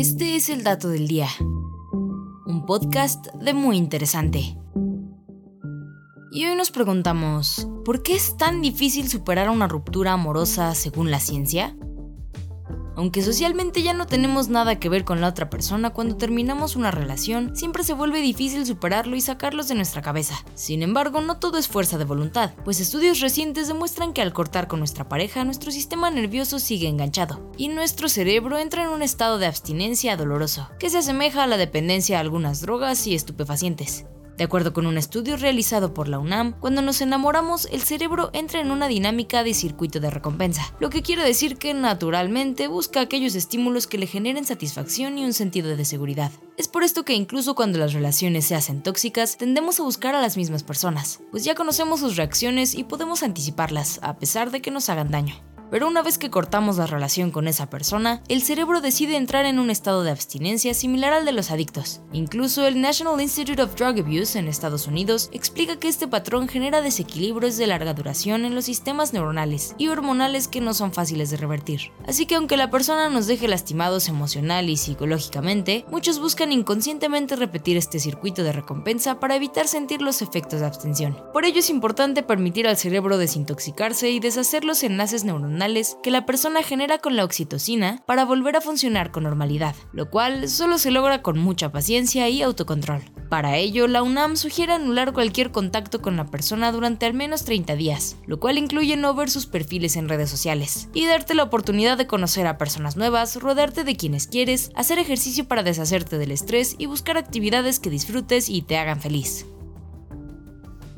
Este es el dato del día, un podcast de muy interesante. Y hoy nos preguntamos, ¿por qué es tan difícil superar una ruptura amorosa según la ciencia? Aunque socialmente ya no tenemos nada que ver con la otra persona, cuando terminamos una relación, siempre se vuelve difícil superarlo y sacarlos de nuestra cabeza. Sin embargo, no todo es fuerza de voluntad, pues estudios recientes demuestran que al cortar con nuestra pareja, nuestro sistema nervioso sigue enganchado, y nuestro cerebro entra en un estado de abstinencia doloroso, que se asemeja a la dependencia a algunas drogas y estupefacientes. De acuerdo con un estudio realizado por la UNAM, cuando nos enamoramos el cerebro entra en una dinámica de circuito de recompensa, lo que quiere decir que naturalmente busca aquellos estímulos que le generen satisfacción y un sentido de seguridad. Es por esto que incluso cuando las relaciones se hacen tóxicas, tendemos a buscar a las mismas personas, pues ya conocemos sus reacciones y podemos anticiparlas, a pesar de que nos hagan daño. Pero una vez que cortamos la relación con esa persona, el cerebro decide entrar en un estado de abstinencia similar al de los adictos. Incluso el National Institute of Drug Abuse en Estados Unidos explica que este patrón genera desequilibrios de larga duración en los sistemas neuronales y hormonales que no son fáciles de revertir. Así que aunque la persona nos deje lastimados emocional y psicológicamente, muchos buscan inconscientemente repetir este circuito de recompensa para evitar sentir los efectos de abstención. Por ello es importante permitir al cerebro desintoxicarse y deshacer los enlaces neuronales que la persona genera con la oxitocina para volver a funcionar con normalidad, lo cual solo se logra con mucha paciencia y autocontrol. Para ello, la UNAM sugiere anular cualquier contacto con la persona durante al menos 30 días, lo cual incluye no ver sus perfiles en redes sociales, y darte la oportunidad de conocer a personas nuevas, rodearte de quienes quieres, hacer ejercicio para deshacerte del estrés y buscar actividades que disfrutes y te hagan feliz.